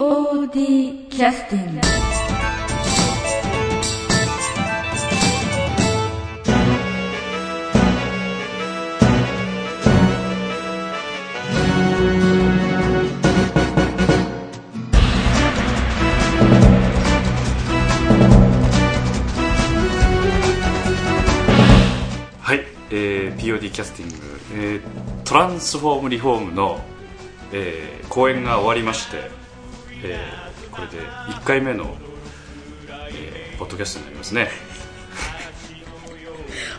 POD キャスティングはい、えー POD キャスティング、えートランスフォームリフォームの、えー公演が終わりまして、えーこれで1回目の、えーポッドキャストになりますね、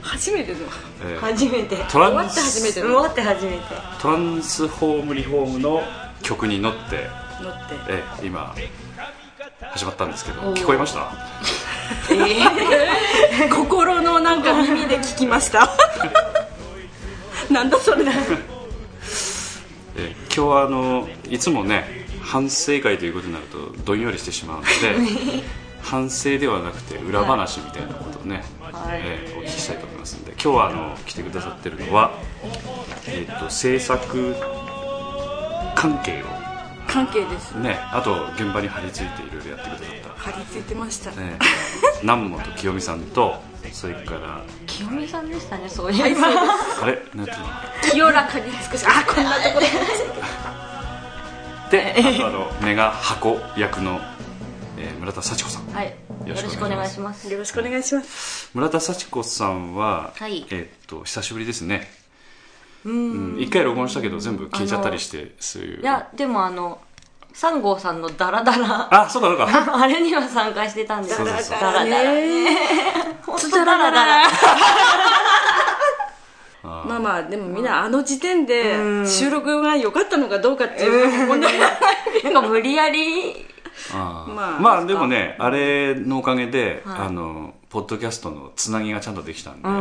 初めての。えー初めて。トラン終わって初めての。終わって初めて。トランスフォームリフォームの曲に乗って、乗って。えー今始まったんですけど聞こえました？心のなんか耳で聞きました。なんだそれ。だえー今日はあのいつもね反省会ということになるとどんよりしてしまうので反省ではなくて裏話みたいなことをね、えーお聞きしたいと思いますので今日はあの来てくださってるのは、えー、と制作関係を。関係です。ねあと現場に張り付いていろいろやってくださっ張り付いてました。た、ね、南本清美さんとそれから清美さんでしたねそういえば。あれ？なんていうの？清らかに尽くしあこんなとこでであとあのメガ箱役の、えー村田幸子さん。はい。よろよろしくお願いします。よろしくお願いします。村田幸子さんは、はい。えーっと久しぶりですね。うん。一回録音したけど全部消えちゃったりしてそういう。いやでもあの三号さんのダラダラ。あそうかそうか。あれには参加してたんですそうそうそう。ダラダラね。ね 本当ダラダラ。あ まあまあでもみんなあの時点で収録が良かったのかどうかっていう問題なんか無理やり。まあまあでもねあれのおかげで、はい。あのポッドキャストのつなぎがちゃんとできたんで、はい。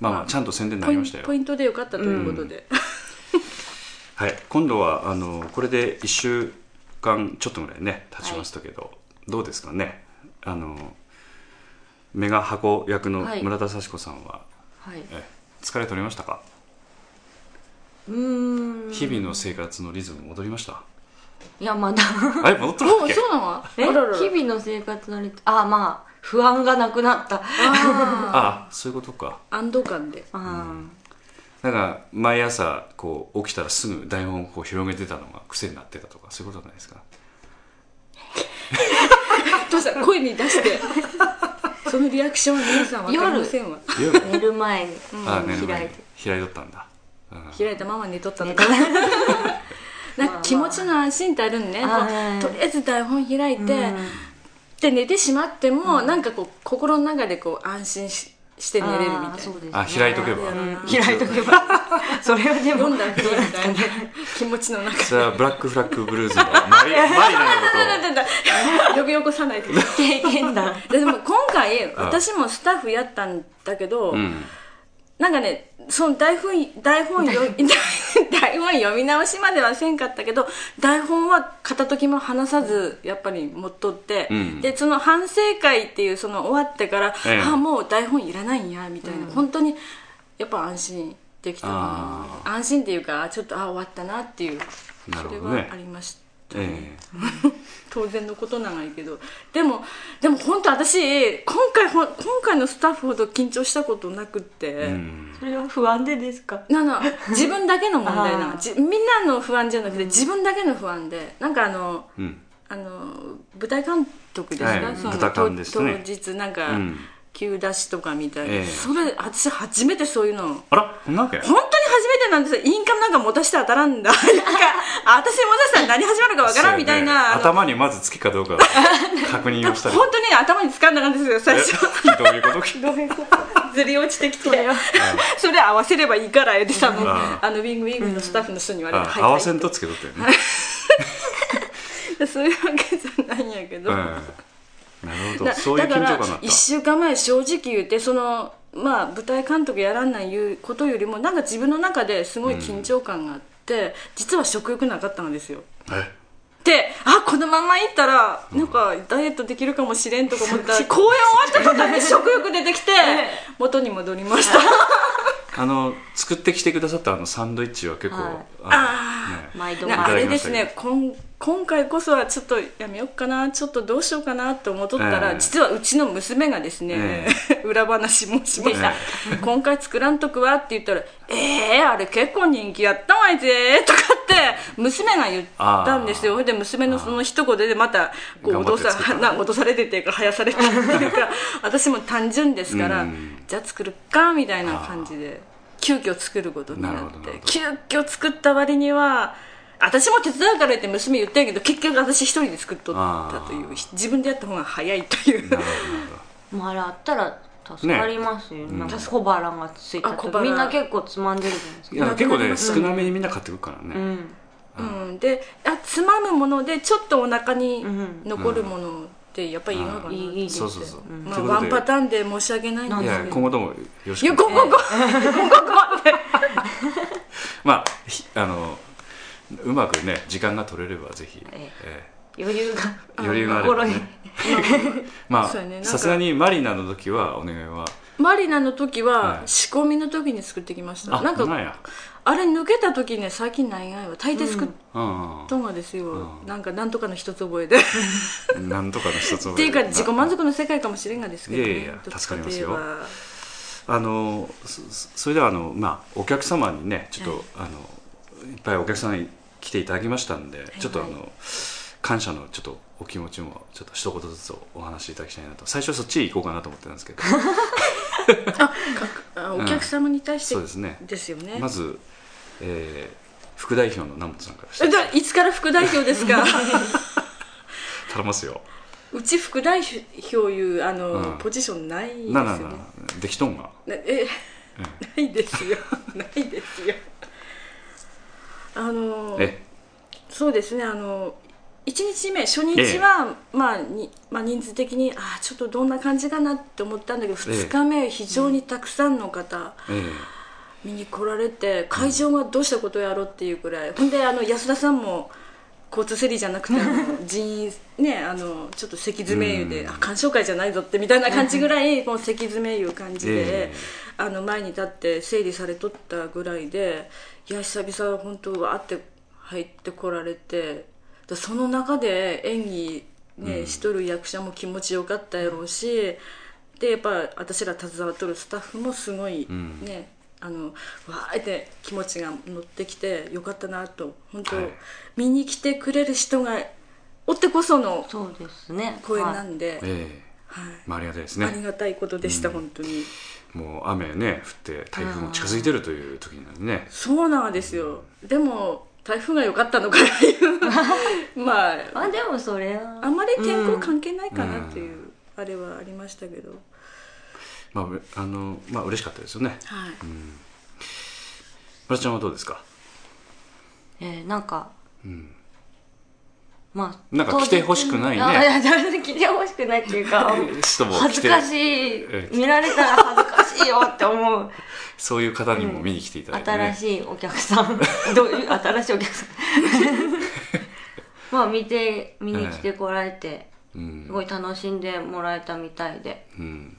まあまあちゃんと宣伝になりましたよ。ポイントで良かったということで。はい、今度はあのこれで1週間ちょっとぐらいね経ちましたけど、どうですかね。あのメガ箱役のはい。村田幸子さんは、はい。え疲れ取れましたか？うーん。日々の生活のリズム戻りました？いやまだ。あれ戻ってるっおけそうなの？え？あららら日々の生活のリズあまあ不安がなくなった。あああそういうことか。ー安堵感で。あなんか毎朝こう起きたらすぐ台本をこう広げてたのが癖になってたとかそういうことないですか？どうした？声に出してそのリアクションは皆さん分かりませんわ。夜。寝る前に。あ寝る開いて。開いとったんだ、うん。開いたまま寝とった寝とか。た。なんか気持ちの安心ってあるんね、あこーうとりあえず台本開いて、で寝てしまっても、なんかこう心の中でこう安心しして寝れるみたいな。あ開いとけば。うん。開いとけば。それはでも。読んだらいいみたいな気持ちの中それはブラックフラッグブルーズのマリマリナのこと 起こさないと経験談ででも今回あ私もスタッフやったんだけど、うん。なんかねその台本台本読み 台本読み直しまではせんかったけど台本は片時も離さずやっぱり持っとって、うん。でその反省会っていうその終わってから、ええ。あもう台本いらないんやみたいな、本当にやっぱ安心できた。安心っていうかちょっとあ終わったなっていうそれはありました、え当然のことなんやけど。でもでも本当私今回今回のスタッフほど緊張したことなくって、えうん。それは不安でですか？なな自分だけの問題なみんなの不安じゃなくて自分だけの不安で。なんかあのうん。あの舞台監督ですか、はい。その舞台監ですね。当日なんか、うん。急出しとかみたいな、ええ。それ私初めてそういうの。本あらこんなわけ？当に初めてなんです。よインカムなんか持たして当たらんだ。なんかあ私持たしたら何始まるかわからんみたいな、頭にまずつきかどうか 確認をしたり。本当に頭につかんだんですよ最初。えどういうこと？どういうこと？ずり落ちてきて。それ合わせればいいから言ってさもうああのウィングウィングのスタッフの人に言われて、合わせんとつけとったよね。そういうわけじゃないんやけど、うん。なるほど。だそういう緊張だから感だった1週間前正直言ってそのまあ舞台監督やらんないいうことよりもなんか自分の中ですごい緊張感があって、実は食欲なかったんですよ。え？であこのままいったらなんかダイエットできるかもしれんとか思った。ら公演終わった途端に 食欲出てきて元に戻りました。あの作ってきてくださったあのサンドイッチは結構はい。あのね毎度あれですね今今回こそはちょっとやめようかなちょっとどうしようかなと思っとったら、ええ。実はうちの娘がですね、裏話もしました、え今回作らんとくわって言ったら「えー、あれ結構人気やったわいぜ」とかって娘が言ったんですよ。で娘のその一言でまたこう脅さな脅されてっていうか生やされてっていうか 私も単純ですから、うん。じゃあ作るかみたいな感じで急遽作ることになって急遽作った割には私も手伝うから言って娘言ってるけど結局私一人で作っとったという自分でやった方が早いという。なるほど。なるほどもうあれあったら助かりますよ、なんか小腹がついたあ小腹時みんな結構つまんでるじゃないですか。いや結構ね少なめにみんな買ってくるからね、うん。うん、であつまむものでちょっとお腹にん残るものってやっぱりいいのかな、いいいいですそうそうそう、まあ、ワンパターンで申し訳ないんいやですけど。今後ともよろしいやくここここここって。まあひあのうまくね時間が取れればぜひ、ええ。余裕がえ余裕があれ まあさすがにマリナの時はお願いは。マリナの時ははい。仕込みの時に作ってきました、あなんかあれ抜けた時ね最近ないがいは大抵作っうん。とんがですよ、うん。なんかなんとかの一つ覚えで。う んなんとかの一つっていうか自己満足の世界かもしれんがですけど、ね、いやいや助かりますよ。あのそそれではあの、まあ、お客様にねちょっと、あのいっぱいお客様に来ていただきましたんで、ちょっとあの感謝のちょっとお気持ちもちょっと一言ずつお話しいただきたいなと。最初はそっち行こうかなと思ってたんですけど。あお客様に対して、そうですね。ですよね。まず、えー副代表の南本さんからして。いつから副代表ですか？頼ますよ。うち副代表いうあの、うん。ポジションないですよね。なななできとんが。なえ ないですよ。ないですよあのえそうですねあの1日目初日は、まあにまあ、人数的にあーちょっとどんな感じかなって思ったんだけどええ。2日目非常にたくさんの方、え見に来られて会場はどうしたことやろうっていうくらい、ほんであの安田さんも交通整理じゃなくて 人員ねあのちょっと席詰め言うで、うん。あ鑑賞会じゃないぞってみたいな感じぐらいもう席詰めいう感じで、ええあの前に立って整理されとったぐらいでいや久々本当わーって入ってこられてでその中で演技ね、しとる役者も気持ちよかったやろうしでやっぱ私ら携わっとるスタッフもすごいん。ね、あのわーって気持ちが乗ってきてよかったなと本当、はい。見に来てくれる人がおってこそのそうですね。声なはい。んで、ええ。はい。まあ、ありがたいですね。ありがたいことでした、本当にもう雨ね降って台風も近づいてるという時なんでね。そうなんですよ。でも台風が良かったのかないう。まああでもそれは。あまり天候関係ないかなっていう、あれはありましたけど。まあうあのまあ嬉しかったですよね。はい、村ちゃんはどうですか？えーなんかうん。まあなんか来てほしくないね。あいや全然来てほしくないっていうか 恥ずかしい。ええ見られたら恥ずかしいよって思う。そういう方にも見に来ていただいて、ね。新しいお客さん。どういう新しいお客さん。まあ見て見に来てこられてうん。すごい楽しんでもらえたみたいで。うん。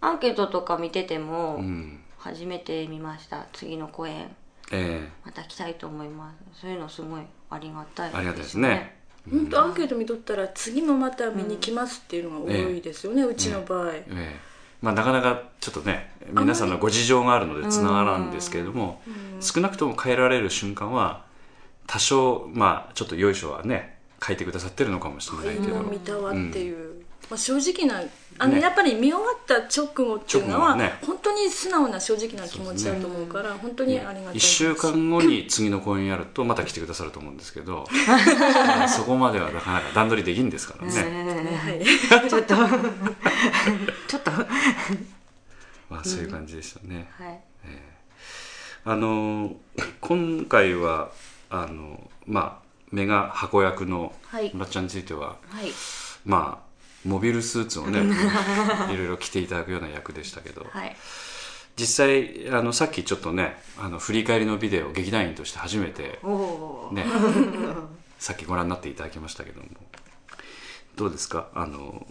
アンケートとか見ててもうん。初めて見ました。次の公演。えまた来たいと思います。そういうのすごいありがたいえありがたいですね。本当アンケート見とったら次もまた見に来ますっていうのが多いですよね、うちの場合、ええまあ、なかなかちょっとね皆さんのご事情があるのでつながらんですけれども、少なくとも変えられる瞬間は多少まあちょっとよいしょはね書いてくださってるのかもしれないけど、見たわっていう、まあ、正直なあの、ね。やっぱり見終わった直後っていうのはね。本当に素直な正直な気持ちだと思うから本当にありがたい1週間後に次の公演やるとまた来てくださると思うんですけど そこまではなかなか段取りできんですからね、はい。ちょっと。ちょっと。はまあ、そういう感じでしたね、い。あの今回はあのまあメガ箱役のはい。村ちゃんについては、はい。まあモビルスーツをねいろいろ着ていただくような役でしたけど、はい。実際あのさっきちょっとねあの振り返りのビデオ劇団員として初めてねさっきご覧になっていただきましたけども。どうですか？あの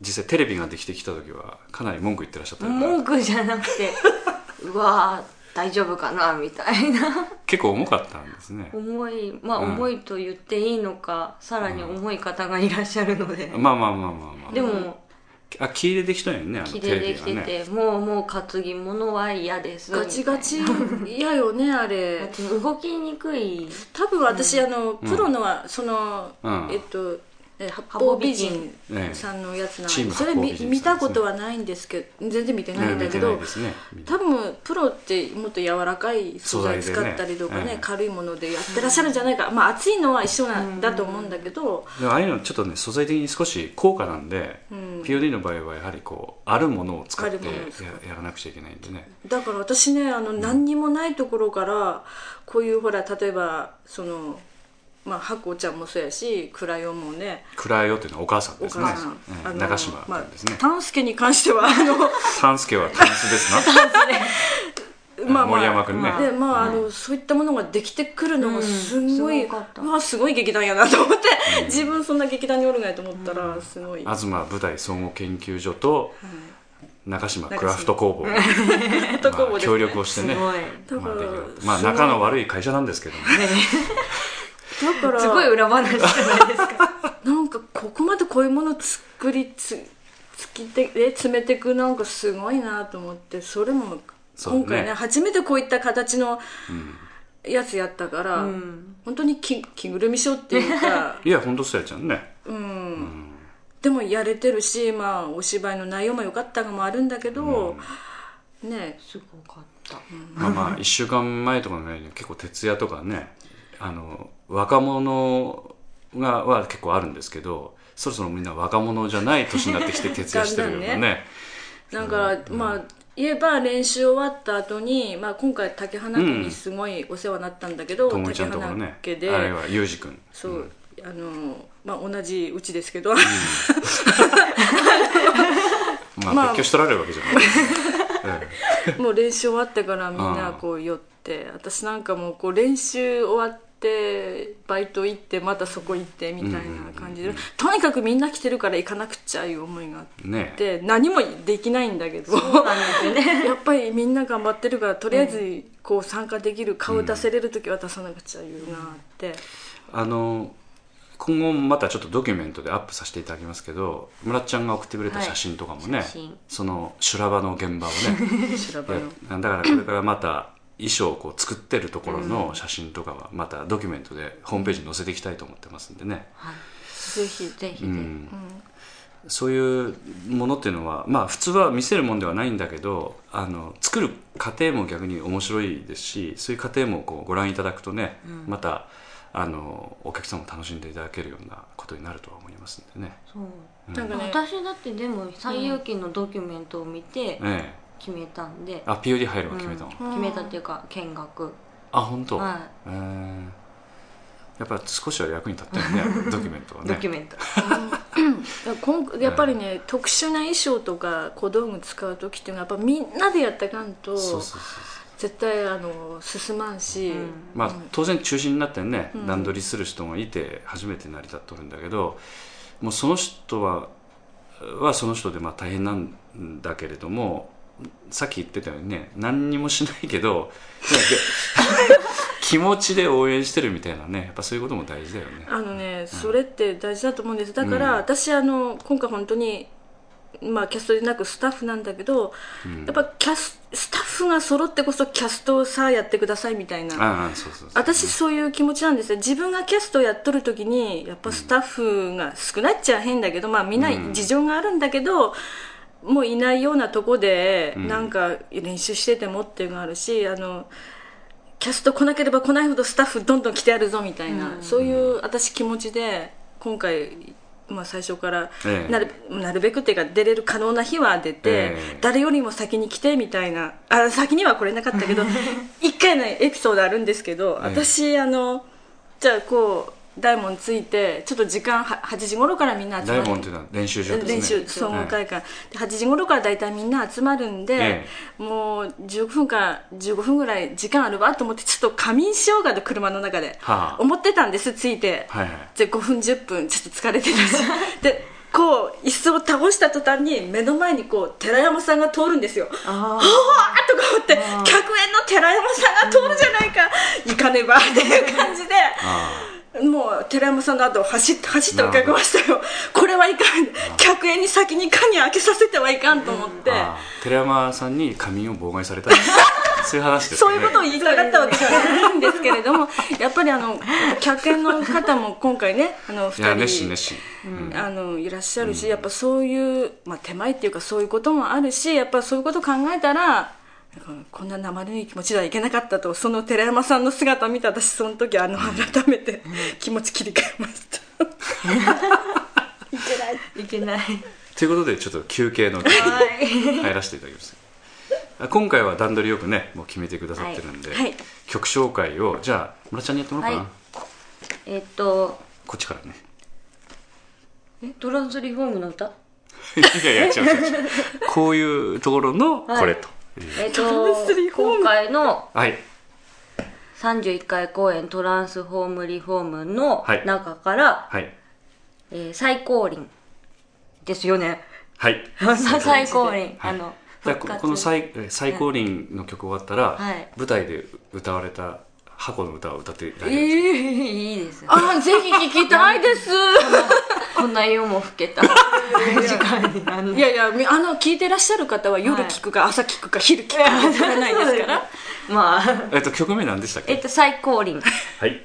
実際テレビができてきた時はかなり文句言ってらっしゃった文句じゃなくてうわ大丈夫かなみたいな結構重かったんですね。重いまあうん。重いと言っていいのか、さらに重い方がいらっしゃるので、まあまあまあまあまあでもあ木入れできたよねあの木テレでできてねて、もうもう担ぎ物は嫌です。ガチガチ。嫌よねあなれ動きにくい。多分私、あのプロのはその、うん。えっとえ八方美人ええ。さんのやつなんチームでそれ見見たことはないんですけど全然見てないんだけど、ね。多分プロってもっと柔らかい素材使ったりとかねええ。軽いものでやってらっしゃるんじゃないか、まあ熱いのは一緒なんだと思うんだけど、でもああいうのちょっとね素材的に少し高価なんで、うん。POD の場合はやはりこうあるものを使ってやらなくちゃいけないんでね。だから私ねあの何にもないところからこういうほら例えばそのまあハコちゃんもそうやしクラヨンもね。暗代っていうのはお母さんおですね。母さん、ええあの長島まあ君ですね、丹助に関してはあの丹助はタンスですな。まあまあ森山君ね。でまあ、あのそういったものができてくるのがすんごい、うんすすごい劇団やなと思って、自分そんな劇団におるんやと思ったらすごい、東舞台総合研究所と中島島クラフト工房まあ協力をしてねまあ仲の悪い会社なんですけどもね だからすごい裏話じゃないですか。なんかここまでこういうもの作りつつきてえ詰めていくなんかすごいなと思ってそれも今回ね初めてこういった形のやつやったから、うん。本当に着着ぐるみショーっていうか いや本当そうやちゃんね。うん、でもやれてるしまあお芝居の内容も良かったのもあるんだけど、ね。すごかった、まあまあ1週間前とかのね結構徹夜とかねあの若者がは結構あるんですけどそろそろみんな若者じゃない年になってきて徹夜してるようなだんだんね なん。か、まあ言えば練習終わった後に、まあ、今回竹花家にすごいお世話になったんだけど、ともりちゃん竹ね。花家で。あれは裕二君。そう、あのまあ同じうちですけど、まあまあ。別居しとられるわけじゃない。え もう練習終わってからみんなこう寄って私なんかもうこう練習終わってバイト行ってまたそこ行ってみたいな感じで、とにかくみんな来てるから行かなくちゃいう思いがあっえね。て何もできないんだけど。そうなんですよね。やっぱりみんな頑張ってるからとりあえずこう参加できる顔出せれる時は出さなくちゃいうなって、あの今後またちょっとドキュメントでアップさせていただきますけど村っちゃんが送ってくれた写真とかもね、はいその修羅場の現場をね。修羅場の。やだからこれからまた衣装をこう作ってるところの写真とかはまたドキュメントでホームページに載せていきたいと思ってますんでね、はい。ぜひぜひぜひ、うん。そういうものっていうのはまあ普通は見せるもんではないんだけどあの作る過程も逆に面白いですしそういう過程もこうご覧いただくとね、またあのお客さんも楽しんでいただけるようなことになるとは思いますんでね。そう。なんかね私だってでも西遊記のドキュメントを見てええ決めたんで、あ POD 入るわ決めたの、うん。決めたっていうか見学。あ本当、はえー。やっぱ少しは役に立ったよね ドキュメントはね。ドキュメント。今やっぱりね、特殊な衣装とか小道具使う時っていうのはやっぱみんなでやったかんとそうそうそう絶対あの進まんし、うん。まあ、当然中心になってね、段取りする人がいて初めて成り立っとるんだけどもうその人ははその人でまあ大変なんだけれどもさっき言ってたようにね。何にもしないけど気持ちで応援してるみたいなね。やっぱそういうことも大事だよね。あのね、それって大事だと思うんです。だから、うん私あの今回本当にまあキャストでなくスタッフなんだけど、やっぱキャススタッフが揃ってこそキャストをさあやってくださいみたいな。ああそうそうそう。私そういう気持ちなんですよ。自分がキャストをやっとる時にやっぱスタッフが少ないっちゃ変だけどまあみんな事情があるんだけど、もういないようなとこでん。なんか練習しててもっていうのがあるしあのキャスト来なければ来ないほどスタッフどんどん来てやるぞみたいな、そういう私気持ちで今回、まあ、最初からええ。なる,、なるべくっていうか出れる可能な日は出て、ええ。誰よりも先に来てみたいなあ先には来れなかったけど 一回のエピソードあるんですけど、ええ。私あのじゃあこう大門ついてちょっと時間は8時頃からみんな集まる。大門っていうのは練習場ですね。練習総合会館、で8時頃から大体みんな集まるんで、えもう15分から15分ぐらい時間あるわと思ってちょっと仮眠しようかと車の中で、はあ。思ってたんですついて、はいはい。で5分10分ちょっと疲れてたし。でこう椅子を倒した途端に目の前にこう寺山さんが通るんですよ。あはあとか思って100円の寺山さんが通るじゃないか。行かねばっていう感じで。あもう寺山さんの後を走って走って追いかけましたよ。これはいかん。100円に先に鍵開けさせてはいかんと思って、あ。寺山さんに仮眠を妨害された そういう話ですよね。そういうことを言いたかったわけじゃないんですけれどもやっぱりあの客演の方も今回ねあのいや2人熱心熱心、あのいらっしゃるし、やっぱそういう、まあ、手前っていうかそういうこともあるしやっぱそういうことを考えたらこんな生ぬるい気持ちではいけなかったとその寺山さんの姿を見た私その時あの改めて気持ち切り替えました。いけないいけない。ということでちょっと休憩の入らせていただきます。あ今回は段取りよくねもう決めてくださってるんで、はい。はい。曲紹介をじゃあ村ちゃんにやってもらおうかな、はい。えっとこっちからね。えトランスリフォームの歌？いやいや違う違う違う。こういうところのこれとえっーム今回のはい。31回公演トランスフォームリフォームのはい。中から、はい。えー最高輪ですよね。はい。最高輪、はい。あのじゃあこの最え最高輪の曲終わったら、はい。舞台で歌われた箱の歌を歌っていただえけますー、いいですあぜひ聞きたいです。こんな夜も更けた。時間にい。やいやみあの聞いてらっしゃる方は夜聞くか朝聞くか昼聞くかわからないですから。まあ。えっと曲名何でしたっけ？えっと最高輪。はい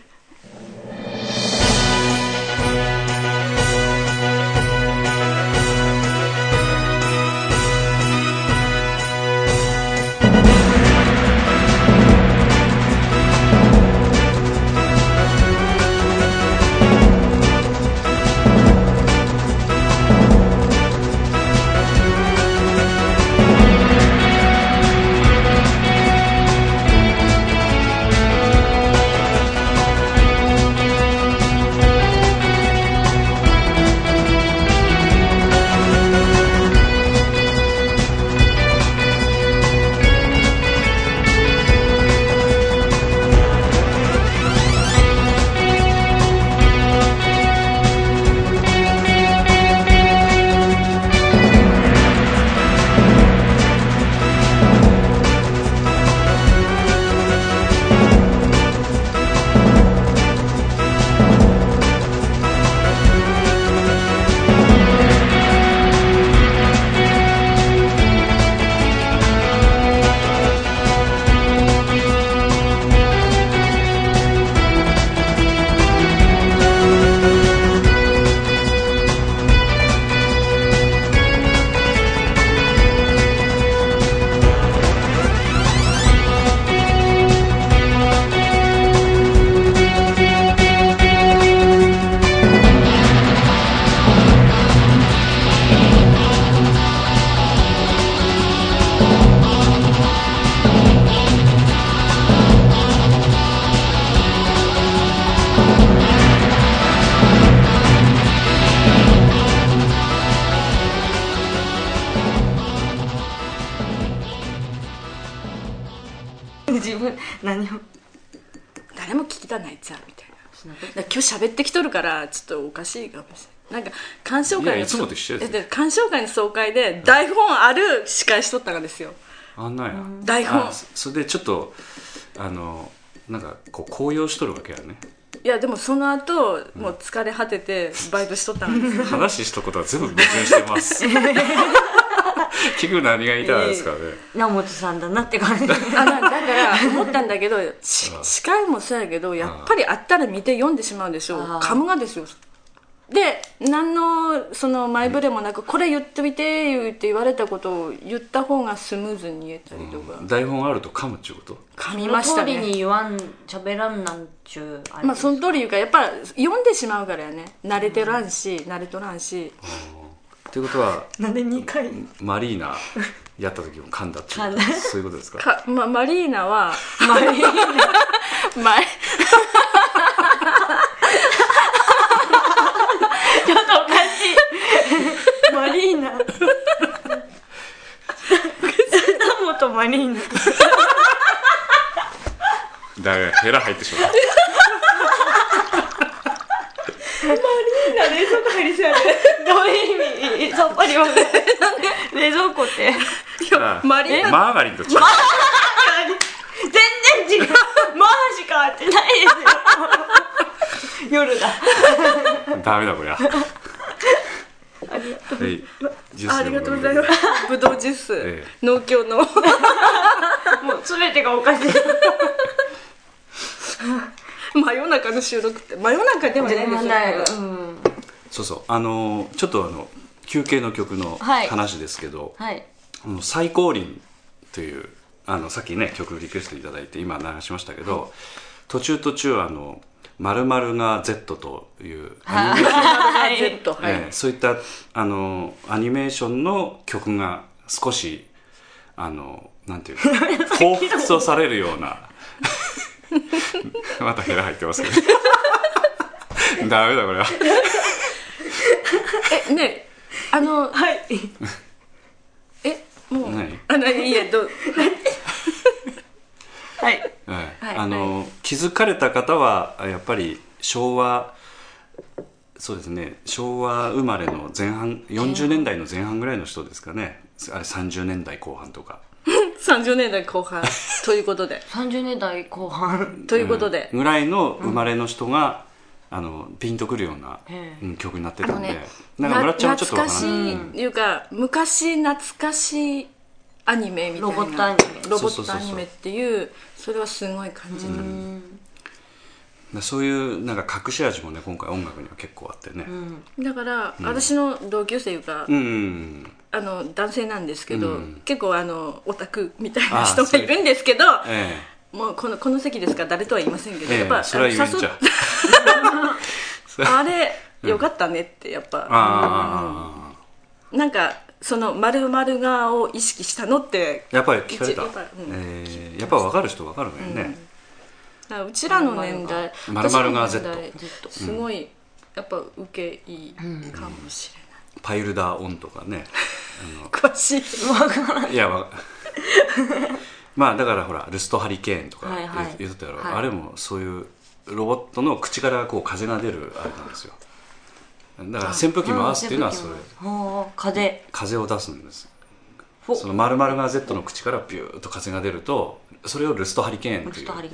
今日喋ってきとるからちょっとおかしいかもしれない。なんか鑑賞会のいつもと一緒です鑑賞会の総会で台本ある司会しとったがですよ。あんなんや。台本。あそそれでちょっとあのなんかこう高揚しとるわけやね。いやでもその後もう疲れ果ててバイトしとったんですよ。話したことは全部矛盾してます 結局何が言いたいですかね、直本さんだなって感じ。あなだから思ったんだけどし司会もそうやけどやっぱりあったら見て読んでしまうでしょあーカムがですよ。で何のその前触れもなく、これ言ってみて言って言われたことを言った方がスムーズに言えたりとか、台本あると噛むっちゅうこと？噛みましたその通りにね言わん喋らんなんちゅうあれまあその通り言うからやっぱ読んでしまうからやね。慣れてらんし慣れとらんしっていうことはなんで2回？マリーナやった時も噛んだっていうそういうことですか？か、ま、マリーナはマリーナま ちょっとおかしい。マリーナ。直本マリーナ。だからヘラ入ってしまうな冷蔵庫入りそうやねどういう意味さっぱりわかんない。冷蔵庫って。あマリーナマーガリンと違う。全然違う。マーしか合ってないですよ。夜だ。ダメだこりゃ。はいジュースありがとうございます。ぶどうジュース、え農協の。もう全てがおかしい。真夜中の収録って。真夜中ではないですよそうそう。あのーちょっとあの休憩の曲のはい。話ですけど、はい。あの最高輪というあのさっきね曲リクエストいただいて今流しましたけど、途中途中あの「まるが Z」というアニメーションはい。えそういったあのアニメーションの曲が少しあのなんていうか 彷彿とされるような またヘラ入ってますけど。ダメだこれはえねあのはい。えもう何あないいえどう？はい。ええ はい。あの気づかれた方はやっぱり昭和そうですね。昭和生まれの前半40年代の前半ぐらいの人ですかね。あれ30年代後半とか。30年代後半。ということで。30年代後半。ということで、ぐらいの生まれの人が、あのピンとくるような、ええうん曲になってたんで、あのねなんか村っちゃんはちょっとわ懐かしいいうか昔懐かしいアニメみたいな。ロボットアニメ。ロボットアニメっていうそれはすごい感じた。でそういうなんか隠し味もね今回音楽には結構あってね。だから、私の同級生が、うん、うんあの男性なんですけど、うん。結構あのオタクみたいなあ人がいるんですけどえもうこのこの席ですか？ら誰とは言いませんけど、ええやっぱえそれは言えんちゃ。う。あれよかったねってやっぱ、ああ、なんかその〇〇がを意識したのってやっぱり聞かれた。一やっぱうん。えーやっぱ分かる人分かるのよね、だからうちらの年代〇〇が Z すごい、やっぱ受けいいかもしれパイルダーオンとかね。ない、詳しい。いやわまあだからほらルストハリケーンとか言ったやろ、はい。あれもそういうロボットの口からこう風が出るあれなんですよだから扇風機回すっていうのはそれ。はあ風風。を出すんです。ほ。その〇〇が Z の口からビューッと風が出るとそれをルストハリケーンっとハリう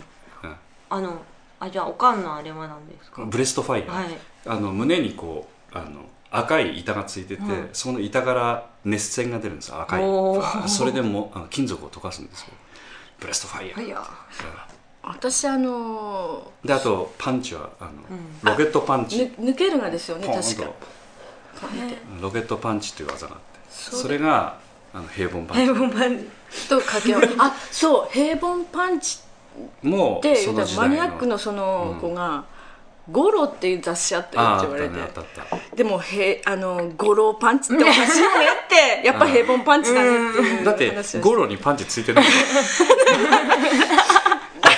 あのあじゃあおかんのあれは何ですか？んブレストファイヤー、はい。あの胸にこうあの赤い板がついてて、うん。その板から熱線が出るんですよ赤い。それでもあの金属を溶かすんですよ。ブレストファイヤー、私あのであとパンチはあの、ロケットパンチ。ぬ抜けるがですよね確か。ロケットパンチっていう技があって。それがあの平凡パン平チ凡パンチと掛け合わせ。あそう。平凡パンチもってそマニアックのその子が「ゴロ」っていう雑誌あったよって言われて。でもへあのゴロパンチっておかしいよねってやっぱ平凡パンチだねっていうだってゴロにパンチついてない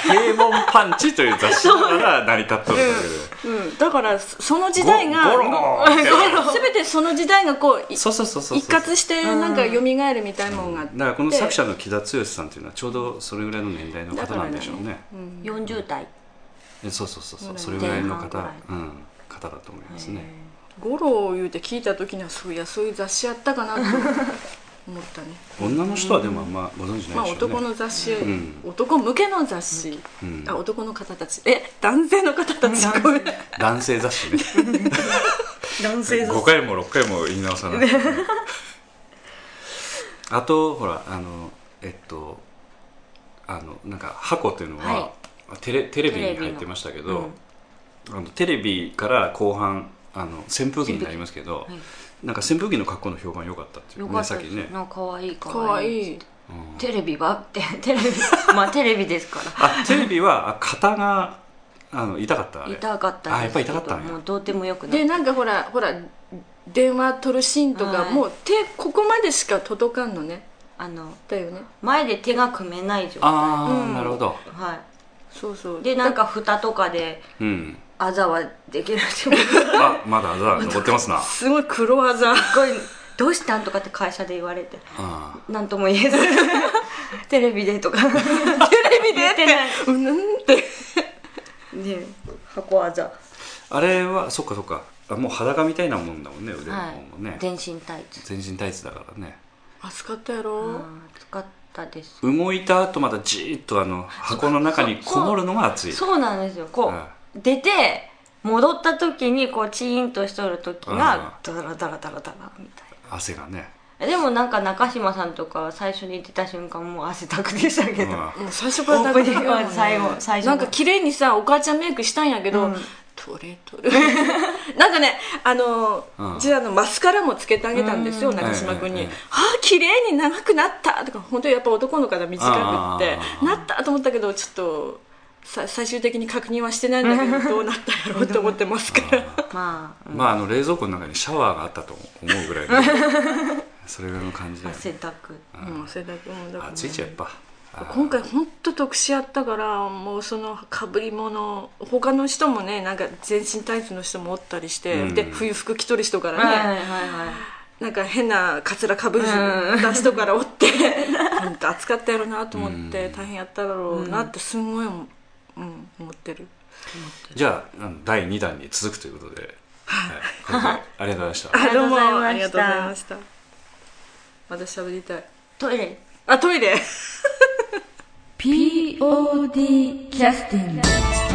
平凡パンチという雑誌だから成り立っとるんだけど、うん、だからその時代が全て。その時代がこういそうそうそうそう一括してなんか蘇るみたいなもんがあって。だからこの作者の木田剛さんっていうのはちょうどそれぐらいの年代の方なんでしょうね。40代。えそうそうそうそう。うんそれぐらいの方うん。方だと思いますね。ゴロを言うて聞いた時にはそういやそういう雑誌あったかなと思ったね。女の人はでもあんまご存知まあないでしょうね、男の雑誌、ん。男向けの雑誌、うん。あ男の方たち。え男性の方たち？ごめん。男性雑誌ね。男性5回も6回も言い直さない あとほらあのえっとあのなんか箱っていうのは、テレテレビに入ってましたけど、あのテレビから後半あの扇風機になりますけど、はいなんか扇風機の格好の評判良かったっていう。よかねさっきね。なんか可愛い可かわ愛い。いいテレビは？って。テレビ。まあテレビですから。あテレビはあ肩があの痛かったあれ。痛かったです。けどあやっぱり痛かったんや。もうどうでもよくなでなんかほらほら電話取るシーンとか、はいもう手ここまでしか届かんのね。あのだよね。前で手が組めない状態。ああ、うんなるほど。はそうそう。いでなんか蓋とかでうんあざはできるって思うあまだあざ残ってますな。すごい黒技すごいどうしたんとかって会社で言われて。あなんとも言えず。テレビでとか。テレビでってない。うんって。で箱あざ。あれはそっかそっか。あもう裸みたいなもんだもんね腕のはい方もね、全身タイツ。全身タイツだからね。暑かったやろ、うん暑かったです。動いた後またじーっとあの箱の中にこもるのが暑い。そうなんですよ。こう、は出て戻った時にこうチーンとしとる時うん。がダラダラダラダラみたい汗がね、なでもなんか中島さんとか最初に出た瞬間もう汗だくでしたけど、うん。もう最初からオープニングは最後最初のなんか綺麗にさお母ちゃんメイクしたんやけど、うん。取れ取れ。なんかねあの、うん。じゃあのマスカラもつけてあげたんですよ、うん。中島君に、ええええああ綺麗に長くなったとか本当にやっぱ男の方短くってなったと思ったけどちょっとさ最終的に確認はしてないんだけど どうなったんやろうと思ってますから。まあ、まああの冷蔵庫の中にシャワーがあったと思うぐらいの それぐらいの感じだよね。汗だく。もうそれだけもうだから暑いじゃんやっぱ今回本当特殊やったからもうそのかぶり物他の人もねなんか全身タイツの人もおったりして、うん。で冬服着とる人からね、はいはいはいはい。なんか変なカツラかぶる人からおって 本当暑かったやろなと思って大変やっただろうなってすんごい思,、うん、思ってる。じゃあ第2弾に続くということで、はい、ありがとうございました。あどうもあありがとうごございました。ました喋りたい。トイレ。あトイレ。POD キャスティング